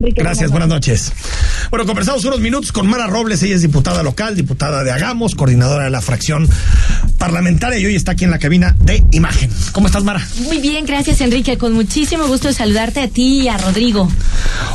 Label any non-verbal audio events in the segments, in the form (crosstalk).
Gracias, buenas noches. Bueno, conversamos unos minutos con Mara Robles, ella es diputada local, diputada de Agamos, coordinadora de la fracción parlamentaria y hoy está aquí en la cabina de imagen. ¿Cómo estás, Mara? Muy bien, gracias, Enrique. Con muchísimo gusto de saludarte a ti y a Rodrigo.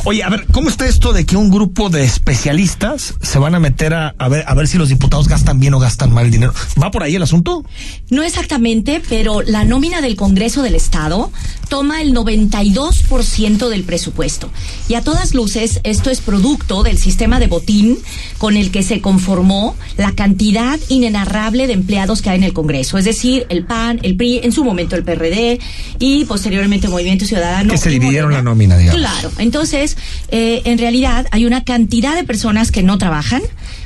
Oye, a ver, ¿cómo está esto de que un grupo de especialistas se van a meter a, a ver a ver si los diputados gastan bien o gastan mal el dinero? ¿Va por ahí el asunto? No exactamente, pero la nómina del Congreso del Estado toma el 92% del presupuesto. Y a todas luces, esto es producto del sistema de botín con el que se conformó la cantidad inenarrable de empleados que hay en el Congreso. Es decir, el PAN, el PRI, en su momento el PRD y posteriormente Movimiento Ciudadano. Que se dividieron Morena. la nómina, digamos. Claro. Entonces, eh, en realidad hay una cantidad de personas que no trabajan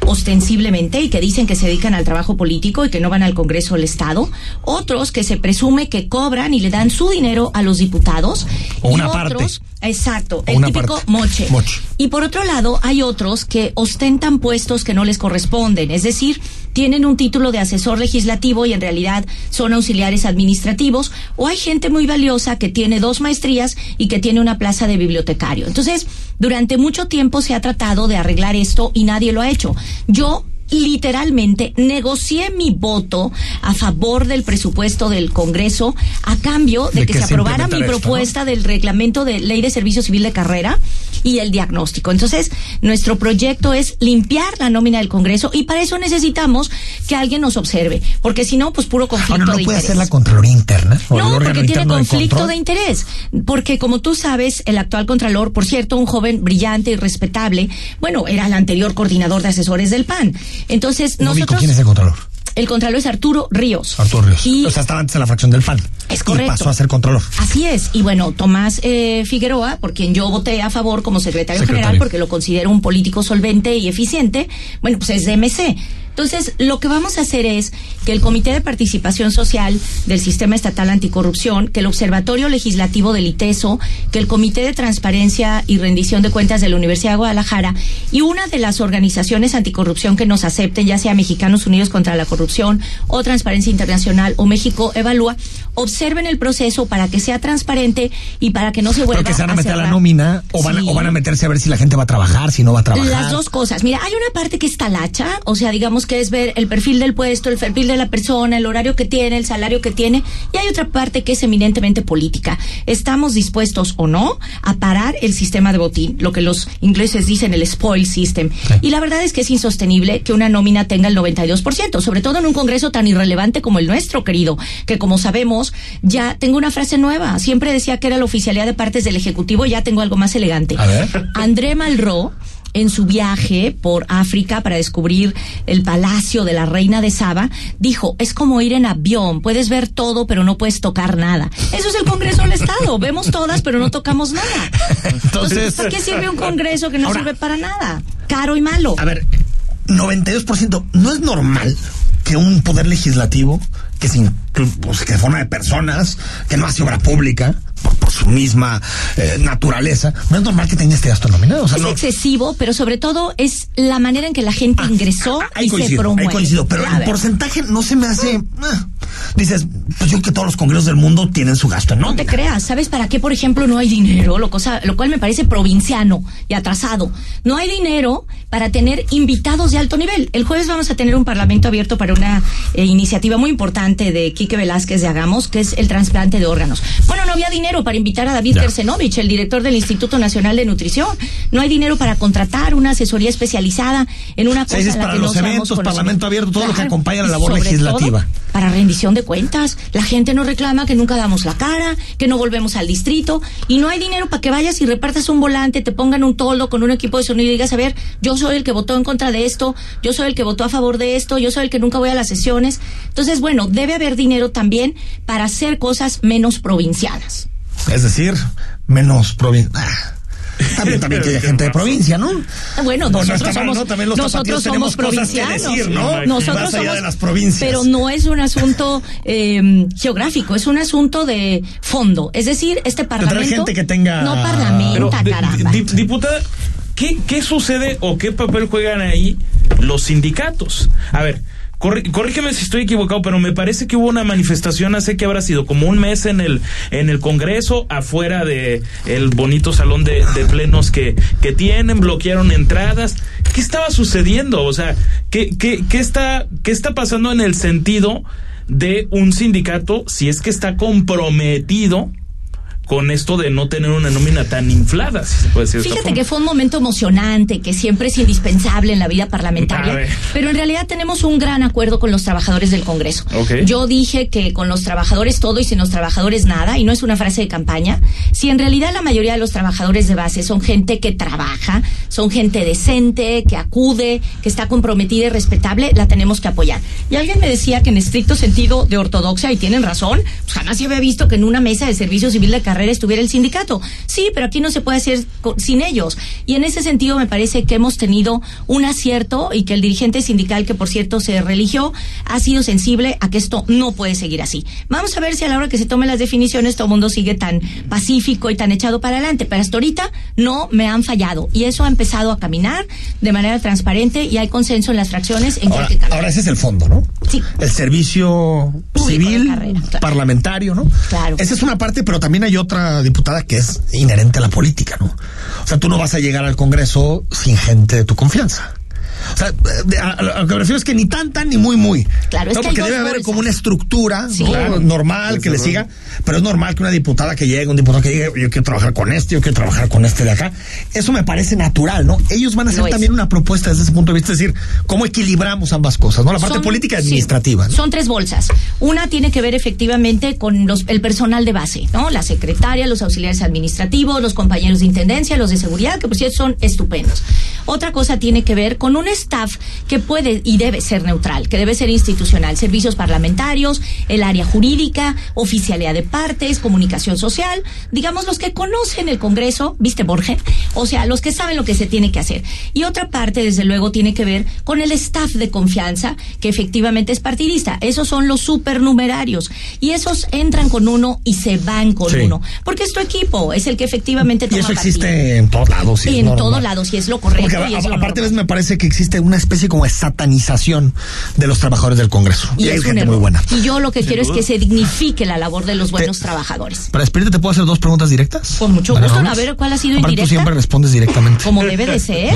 ostensiblemente y que dicen que se dedican al trabajo político y que no van al Congreso del Estado. Otros que se presume que cobran y le dan su dinero a los diputados. O y una otros- parte. Exacto, el típico parte. moche. Moche. Y por otro lado, hay otros que ostentan puestos que no les corresponden, es decir, tienen un título de asesor legislativo y en realidad son auxiliares administrativos, o hay gente muy valiosa que tiene dos maestrías y que tiene una plaza de bibliotecario. Entonces, durante mucho tiempo se ha tratado de arreglar esto y nadie lo ha hecho. Yo literalmente negocié mi voto a favor del presupuesto del Congreso a cambio de, De que, que se se aprobara mi propuesta del reglamento de ley de servicio civil de carrera y el diagnóstico. Entonces, nuestro proyecto es limpiar la nómina del Congreso y para eso necesitamos que alguien nos observe, porque si no, pues puro conflicto Ahora, ¿no de puede interés. hacer la Contraloría Interna? ¿O el No, porque tiene de conflicto control? de interés. Porque como tú sabes, el actual Contralor, por cierto, un joven brillante y respetable, bueno, era el anterior coordinador de asesores del PAN. Entonces, No ubico nosotros... quién es el Contralor. El Contralor es Arturo Ríos. Arturo Ríos. Y O sea, estaba antes en la fracción del FAN. Es Y correcto. pasó a ser Contralor. Así es. Y bueno, Tomás eh, Figueroa, por quien yo voté a favor como secretario, Secretario. general, porque lo considero un político solvente y eficiente, bueno, pues es de MC. Entonces, lo que vamos a hacer es que el Comité de Participación Social del Sistema Estatal Anticorrupción, que el Observatorio Legislativo del ITESO, que el Comité de Transparencia y Rendición de Cuentas de la Universidad de Guadalajara y una de las organizaciones anticorrupción que nos acepten, ya sea Mexicanos Unidos contra la Corrupción o Transparencia Internacional o México Evalúa, observen el proceso para que sea transparente y para que no se vuelva Pero que se van a meter a la cerrar. nómina o van, Sí. o van a meterse a ver si la gente va a trabajar, si no va a trabajar. Las dos cosas. Mira, hay una parte que es talacha, o sea, digamos que es ver el perfil del puesto, el perfil de la persona, el horario que tiene, el salario que tiene, y hay otra parte que es eminentemente política. ¿Estamos dispuestos o no a parar el sistema de botín, lo que los ingleses dicen el spoil system? Sí. Y la verdad es que es insostenible que una nómina tenga el 92%, sobre todo en un congreso tan irrelevante como el nuestro, querido, que como sabemos, ya tengo una frase nueva. Siempre decía que era la oficialidad de partes del Ejecutivo, ya tengo algo más elegante. A ver. André Malraux, en su viaje por África para descubrir el palacio de la reina de Saba, dijo, es como ir en avión, puedes ver todo pero no puedes tocar nada. Eso es el Congreso del Estado, vemos todas pero no tocamos nada. Entonces, ¿para qué sirve un Congreso que no Ahora- sirve para nada? Caro y malo. a ver, 92%, ¿no es normal que un poder legislativo que pues, que forma de personas, que no hace obra pública por, por su misma eh, naturaleza, no es normal que tenga este gasto nominado? O sea, es no, excesivo, pero sobre todo es la manera en que la gente ingresó ahí y se coincido, promueve. ahí coincido, pero el porcentaje no se me hace... ah. Dices, pues yo creo que todos los congresos del mundo tienen su gasto en No te creas, ¿sabes para qué, por ejemplo, no hay dinero? Lo, cosa, lo cual me parece provinciano y atrasado. No hay dinero para tener invitados de alto nivel. El jueves vamos a tener un parlamento abierto para una eh, iniciativa muy importante de Quique Velázquez de Hagamos, que es el trasplante de órganos. Bueno, no había dinero para invitar a David Ya. Kersenovich, el director del Instituto Nacional de Nutrición. No hay dinero para contratar una asesoría especializada en una cosa sea, dices en la para que no los seamos eventos, parlamento abierto, todo lo que acompaña la labor legislativa. todo, para rendición de cuentas. La gente nos reclama que nunca damos la cara, que no volvemos al distrito y no hay dinero para que vayas y repartas un volante, te pongan un toldo con un equipo de sonido y digas, a ver, yo soy el que votó en contra de esto, yo soy el que votó a favor de esto, yo soy el que nunca voy a las sesiones. Entonces, bueno, debe haber dinero también para hacer cosas menos provincianas. Es decir, menos provincia. También, (laughs) también que haya gente de provincia, ¿no? Ah, Bueno, No, no nosotros somos, ¿no? También los nosotros somos provincianos. decir, ¿no? Nosotros Más allá somos, de las provincias. Pero no es un asunto eh, geográfico, es un asunto de fondo. Es decir, este parlamento gente que tenga- no Pero, parlamenta, caramba. di- diputada, ¿qué, ¿qué sucede o qué papel juegan ahí los sindicatos? A ver, corrígeme si estoy equivocado, pero me parece que hubo una manifestación hace que habrá sido como un mes en el en el Congreso, afuera de el bonito salón de, plenos que, que tienen, bloquearon entradas. ¿Qué estaba sucediendo? O sea, ¿qué, qué, qué está, qué está pasando en el sentido de un sindicato si es que está comprometido con esto de no tener una nómina tan inflada, si se puede decir. Fíjate que fue un momento emocionante, que siempre es indispensable en la vida parlamentaria, pero en realidad tenemos un gran acuerdo con los trabajadores del Congreso. Yo dije que con los trabajadores todo y sin los trabajadores nada, y no es una frase de campaña. Si en realidad la mayoría de los trabajadores de base son gente que trabaja, son gente decente, que acude, que está comprometida y respetable, la tenemos que apoyar. Y alguien me decía que en estricto sentido de ortodoxia, y tienen razón, pues jamás se había visto que en una mesa de servicio civil de carrera estuviera el sindicato. Sí, pero aquí no se puede hacer sin ellos. Y en ese sentido me parece que hemos tenido un acierto y que el dirigente sindical, que por cierto se religió, ha sido sensible a que esto no puede seguir así. Vamos a ver si a la hora que se tomen las definiciones todo el mundo sigue tan pacífico y tan echado para adelante. Pero hasta ahorita no me han fallado. Y eso ha empezado a caminar de manera transparente y hay consenso en las fracciones en ahora, Ahora ese es el fondo, ¿no? Sí. El servicio civil, parlamentario, ¿no? Claro. Esa es una parte, pero también hay otra otra diputada que es inherente a la política, ¿no? O sea, tú no vas a llegar al Congreso sin gente de tu confianza. O sea, a, lo que me refiero es que ni tan, tan, ni muy, muy. Claro, es que Porque debe haber como una estructura normal que le siga, pero es normal que una diputada que llegue, un diputado que llegue, yo quiero trabajar con este, yo quiero trabajar con este de acá. Eso me parece natural, ¿no? Ellos van a hacer también una propuesta desde ese punto de vista, es decir, cómo equilibramos ambas cosas, ¿no? La parte política y administrativa. Son tres bolsas. Una tiene que ver efectivamente con los, el personal de base, ¿no? La secretaria, los auxiliares administrativos, los compañeros de intendencia, los de seguridad, que por cierto son estupendos. Otra cosa tiene que ver con un staff que puede y debe ser neutral, que debe ser institucional, servicios parlamentarios, el área jurídica, oficialidad de partes, comunicación social, digamos los que conocen el Congreso, viste Borges, o sea, los que saben lo que se tiene que hacer. Y otra parte, desde luego, tiene que ver con el staff de confianza, que efectivamente es partidista. Esos son los supernumerarios. Y esos entran con uno y se van con uno. Porque es tu equipo, es el que efectivamente toma Y eso existe en todos lados. Sí, en todos lados, y es lo correcto. Porque aparte, me parece que existe una especie como de satanización de los trabajadores del Congreso. Y, hay gente muy buena. Y yo lo que quiero es que se dignifique la labor de los buenos trabajadores. Para despedirte, ¿te puedo hacer dos preguntas directas? Con mucho gusto. A ver cuál ha sido indirecta. Tú siempre respondes directamente. Como debe de ser.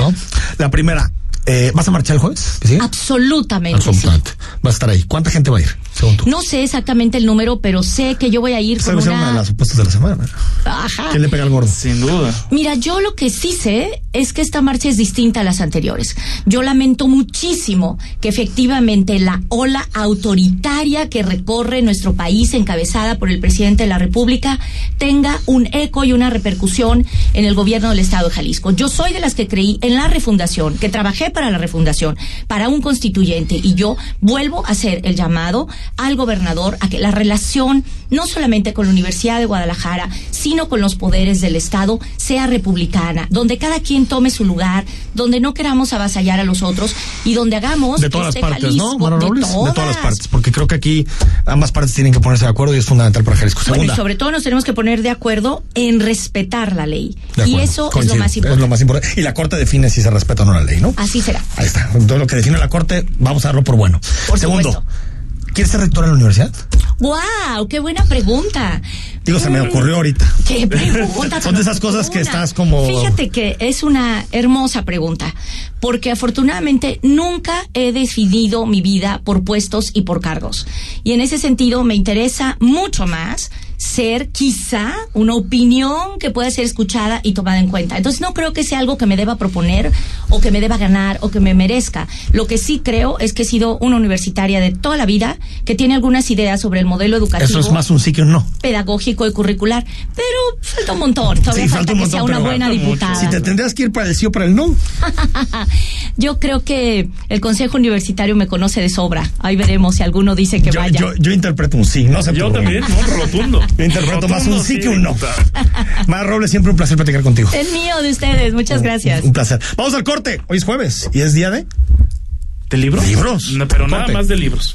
La primera, eh, ¿Vas a marchar el jueves? Absolutamente. Absolutamente. Vas a estar ahí. ¿Cuánta gente va a ir, según tú? No sé exactamente el número, pero sé que yo voy a ir con una... una de las supuestas de la semana. Ajá. ¿Quién le pega al gordo? Sin duda. Mira, yo lo que sí sé es que esta marcha es distinta a las anteriores. Yo lamento muchísimo que efectivamente la ola autoritaria que recorre nuestro país, encabezada por el presidente de la República, tenga un eco y una repercusión en el gobierno del Estado de Jalisco. Yo soy de las que creí en la refundación, que trabajé para la refundación, para un constituyente. Y yo vuelvo a hacer el llamado al gobernador a que la relación, no solamente con la Universidad de Guadalajara, sino con los poderes del Estado, sea republicana, donde cada quien tome su lugar, donde no queramos avasallar a los otros y donde hagamos. De todas las este partes, ¿no, de, todas. de todas las partes, porque creo que aquí ambas partes tienen que ponerse de acuerdo y es fundamental para Jalisco. Bueno, y sobre todo nos tenemos que poner de acuerdo en respetar la ley. Y eso es lo más importante. Es lo más importante. Y la Corte define si se respeta o no la ley, ¿no? Así Ahí está. Todo lo que define la Corte, vamos a darlo por bueno. Segundo, ¿quieres ser rector en la universidad? ¡Wow! ¡Qué buena pregunta! Digo, se me mm. ocurrió ahorita. ¿Qué (laughs) pregunta? Son de esas cosas que estás como. Fíjate que es una hermosa pregunta, porque afortunadamente nunca he decidido mi vida por puestos y por cargos. Y en ese sentido me interesa mucho más ser quizá una opinión que pueda ser escuchada y tomada en cuenta. Entonces no creo que sea algo que me deba proponer o que me deba ganar o que me merezca. Lo que sí creo es que he sido una universitaria de toda la vida que tiene algunas ideas sobre el modelo educativo. Eso es más un sí que un no. Pedagógico y curricular. Pero falta un montón. Todavía falta, que sea una buena diputada. Si te tendrías que ir para el sí o para el no. (laughs) yo creo que el Consejo Universitario me conoce de sobra. Ahí veremos si alguno dice que vaya. Yo, interpreto un sí, no sé Yo también, no, rotundo. (laughs) interpreto más un sí, que un no. (laughs) Más Robles, siempre un placer platicar contigo. El mío de ustedes, muchas gracias. Un, placer. Vamos al corte. Hoy es jueves y es día de. ¿De libros? Libros. pero nada más de libros.